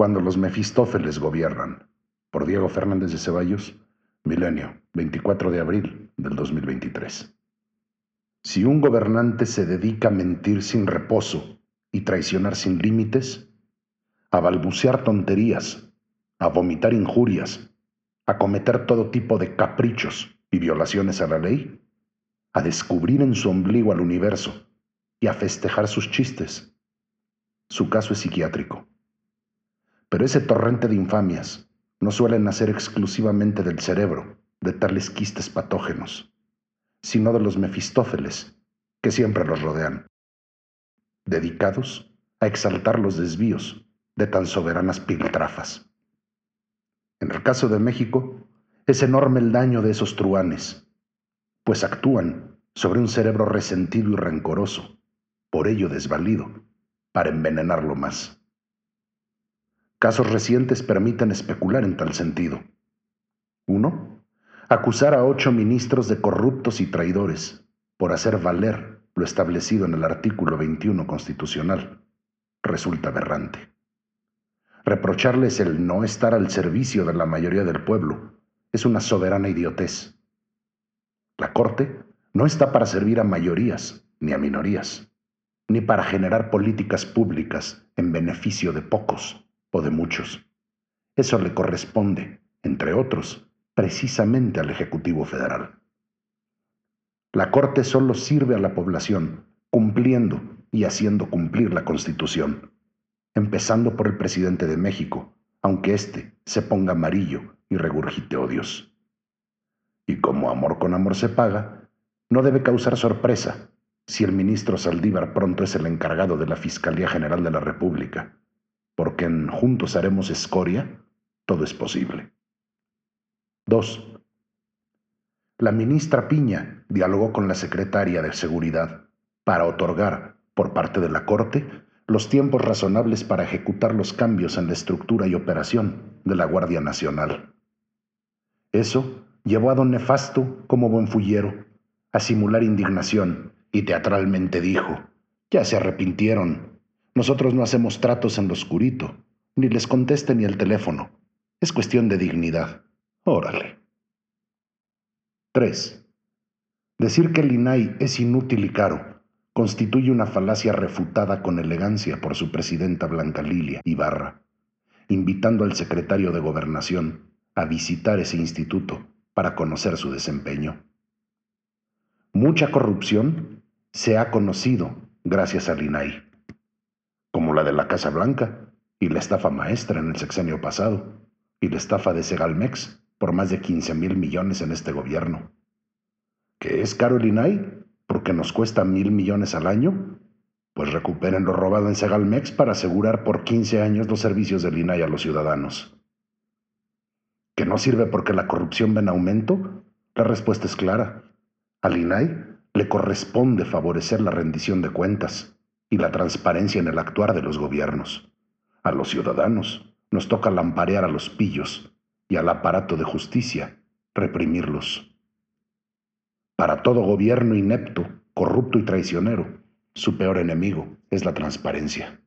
Cuando los Mefistófeles gobiernan, por Diego Fernández de Ceballos, Milenio, 24 de abril del 2023. Si un gobernante se dedica a mentir sin reposo y traicionar sin límites, a balbucear tonterías, a vomitar injurias, a cometer todo tipo de caprichos y violaciones a la ley, a descubrir en su ombligo al universo y a festejar sus chistes. Su caso es psiquiátrico. Pero ese torrente de infamias no suele nacer exclusivamente del cerebro, de tales quistes patógenos, sino de los mefistófeles que siempre los rodean, dedicados a exaltar los desvíos de tan soberanas piltrafas. En el caso de México, es enorme el daño de esos truanes, pues actúan sobre un cerebro resentido y rencoroso, por ello desvalido, para envenenarlo más. Casos recientes permiten especular en tal sentido. Uno, acusar a ocho ministros de corruptos y traidores por hacer valer lo establecido en el artículo 21 constitucional resulta aberrante. Reprocharles el no estar al servicio de la mayoría del pueblo es una soberana idiotez. La Corte no está para servir a mayorías ni a minorías, ni para generar políticas públicas en beneficio de pocos o de muchos. Eso le corresponde, entre otros, precisamente al Ejecutivo Federal. La Corte solo sirve a la población, cumpliendo y haciendo cumplir la Constitución empezando por el presidente de México, aunque éste se ponga amarillo y regurgite odios. Y como amor con amor se paga, no debe causar sorpresa si el ministro Saldívar pronto es el encargado de la Fiscalía General de la República, porque en Juntos haremos escoria, todo es posible. 2. La ministra Piña dialogó con la secretaria de Seguridad para otorgar, por parte de la Corte, los tiempos razonables para ejecutar los cambios en la estructura y operación de la Guardia Nacional. Eso llevó a don Nefasto, como buen fullero, a simular indignación y teatralmente dijo, ya se arrepintieron, nosotros no hacemos tratos en lo oscurito, ni les conteste ni el teléfono, es cuestión de dignidad. Órale. 3. Decir que el INAI es inútil y caro constituye una falacia refutada con elegancia por su presidenta Blanca Lilia Ibarra, invitando al secretario de Gobernación a visitar ese instituto para conocer su desempeño. Mucha corrupción se ha conocido gracias al INAI, la de la Casa Blanca y la estafa maestra en el sexenio pasado, y la estafa de Segalmex por más de 15 mil millones en este gobierno. ¿Qué es caro el INAI? porque nos cuesta mil millones al año, pues recuperen lo robado en Segalmex para asegurar por 15 años los servicios del INAI a los ciudadanos. ¿Que no sirve porque la corrupción va en aumento? La respuesta es clara. Al INAI le corresponde favorecer la rendición de cuentas y la transparencia en el actuar de los gobiernos. A los ciudadanos nos toca lamparear a los pillos y al aparato de justicia reprimirlos. Para todo gobierno inepto, corrupto y traicionero, su peor enemigo es la transparencia.